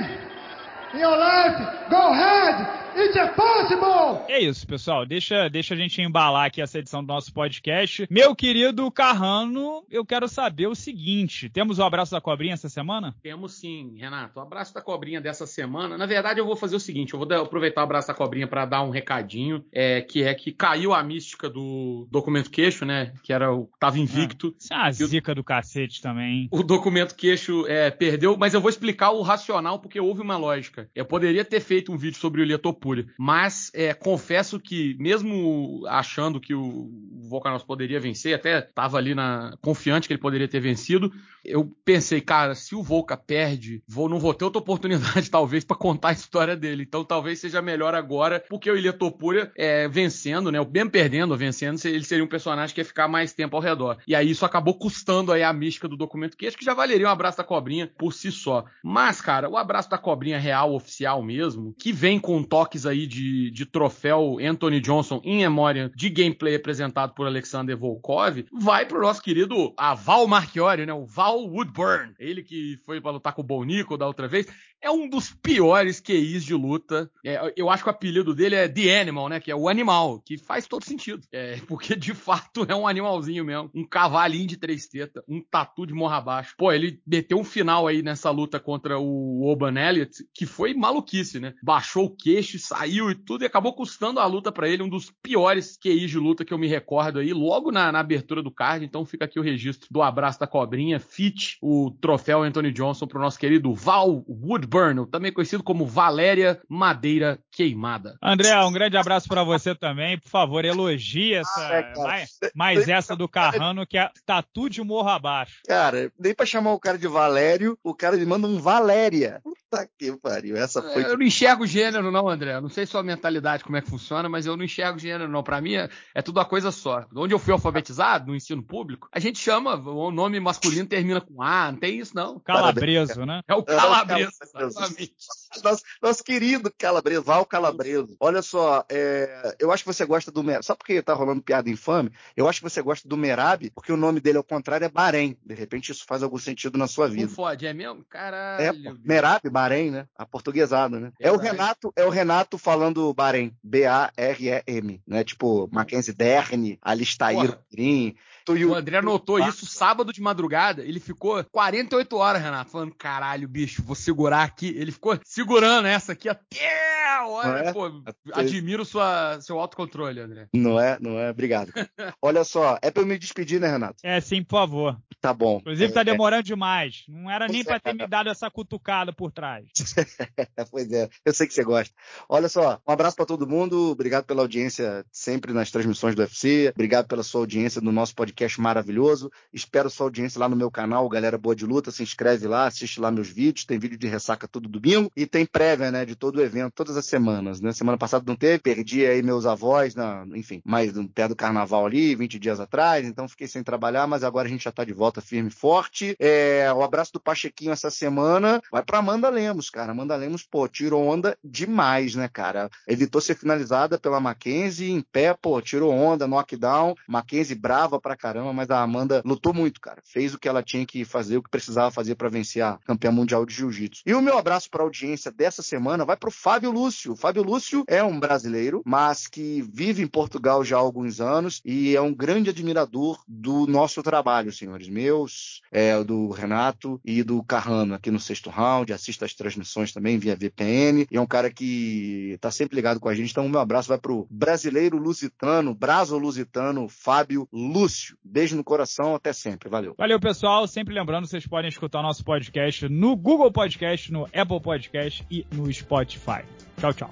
in your life, go ahead. It's possible! É isso, pessoal. Deixa, deixa a gente embalar aqui essa edição do nosso podcast. Meu querido Carrano, eu quero saber o seguinte: temos o abraço da cobrinha essa semana? Temos sim, Renato. O abraço da cobrinha dessa semana. Na verdade, eu vou fazer o seguinte: eu vou aproveitar o abraço da cobrinha para dar um recadinho, é, que é que caiu a mística do documento queixo, né? Que era o. tava invicto. Ah, isso é uma zica o, do cacete também. O documento queixo é, perdeu, mas eu vou explicar o racional porque houve uma lógica. Eu poderia ter feito um vídeo sobre o Mas é, confesso que, mesmo achando que o Volkanovski poderia vencer, até estava ali na, confiante que ele poderia ter vencido, eu pensei, cara, se o Volca perde, vou, não vou ter outra oportunidade, talvez, para contar a história dele. Então talvez seja melhor agora, porque o Ilha Topuria é, vencendo, né? Mesmo perdendo ou vencendo, ele seria um personagem que ia ficar mais tempo ao redor. E aí isso acabou custando aí a mística do documento, que acho que já valeria um abraço da cobrinha por si só. Mas, cara, o abraço da cobrinha real, oficial mesmo, que vem com toque aí de, de troféu Anthony Johnson em memória de gameplay apresentado por Alexander Volkov, vai pro nosso querido Val Marchiori, né? O Val Woodburn. Ele que foi para lutar com o Bonico da outra vez é um dos piores QIs de luta. É, eu acho que o apelido dele é The Animal, né? Que é o animal, que faz todo sentido. É, porque de fato é um animalzinho mesmo. Um cavalinho de três tetas, um tatu de morra abaixo. Pô, ele meteu um final aí nessa luta contra o Oban Elliott, que foi maluquice, né? Baixou o queixo, saiu e tudo, e acabou custando a luta para ele, um dos piores QIs de luta que eu me recordo aí, logo na, na abertura do card. Então fica aqui o registro do abraço da cobrinha, fit o troféu Anthony Johnson pro nosso querido Val Woodburn Burnell, também conhecido como Valéria Madeira Queimada. André, um grande abraço para você também. Por favor, elogie essa, ah, é, mais, mais essa do Carrano, que é tatu de morro abaixo. Cara, nem pra chamar o cara de Valério, o cara me manda um Valéria. Puta que pariu, essa foi. Eu não enxergo gênero, não, André. Eu não sei sua mentalidade, como é que funciona, mas eu não enxergo gênero, não. Pra mim é, é tudo uma coisa só. Onde eu fui alfabetizado, no ensino público, a gente chama, o nome masculino termina com A, não tem isso, não. Calabreso, né? É o calabreso, exatamente. Nosso, nosso querido Calabreso, Val Calabreso. Olha só, é, eu acho que você gosta do Merab. Só porque tá rolando piada infame, eu acho que você gosta do Merab, porque o nome dele, ao contrário, é Bahrein. De repente isso faz algum sentido na sua vida. Não fode, é mesmo? Caralho. É, Merab, Bahrein, né? A portuguesada, né? É o Renato, é o Renato falando Bahrein. B-A-R-E-M, né? Tipo, Mackenzie Derne, Alistair Green. O André anotou isso sábado de madrugada. Ele ficou 48 horas, Renato, falando: caralho, bicho, vou segurar aqui. Ele ficou segurando essa aqui até a hora. É? Pô, admiro sua, seu autocontrole, André. Não é, não é. Obrigado. Olha só, é pra eu me despedir, né, Renato? É, sim, por favor. Tá bom. Inclusive, tá é, tá demorando é... demais. Não era nem pra ter me dado essa cutucada por trás. pois é, eu sei que você gosta. Olha só, um abraço para todo mundo. Obrigado pela audiência sempre nas transmissões do UFC. Obrigado pela sua audiência no nosso podcast maravilhoso. Espero sua audiência lá no meu canal, Galera Boa de Luta. Se inscreve lá, assiste lá meus vídeos. Tem vídeo de ressaca todo domingo e tem prévia, né, de todo o evento, todas as semanas, né? Semana passada não teve, perdi aí meus avós, na, enfim, mais no pé do carnaval ali, 20 dias atrás, então fiquei sem trabalhar, mas agora a gente já tá de volta firme e forte. É, o abraço do Pachequinho essa semana vai pra Amanda Lemos, cara. Amanda Lemos, pô, tirou onda demais, né, cara? Evitou ser finalizada pela Mackenzie em pé, pô, tirou onda, knockdown. Mackenzie brava pra caramba, mas a Amanda lutou muito, cara. Fez o que ela tinha que fazer, o que precisava fazer para vencer a campeã mundial de jiu-jitsu. E o meu abraço para a audiência dessa semana vai para o Fábio Lúcio. O Fábio Lúcio é um brasileiro, mas que vive em Portugal já há alguns anos e é um grande admirador do nosso trabalho, senhores meus, é, do Renato e do Carrano aqui no sexto round. Assista as transmissões também via VPN. E é um cara que está sempre ligado com a gente. Então, meu abraço vai para o brasileiro lusitano, braso-lusitano, Fábio Lúcio. Beijo no coração, até sempre. Valeu. Valeu, pessoal. Sempre lembrando, vocês podem escutar o nosso podcast no Google Podcast, no Apple Podcast e no Spotify. Tchau, tchau.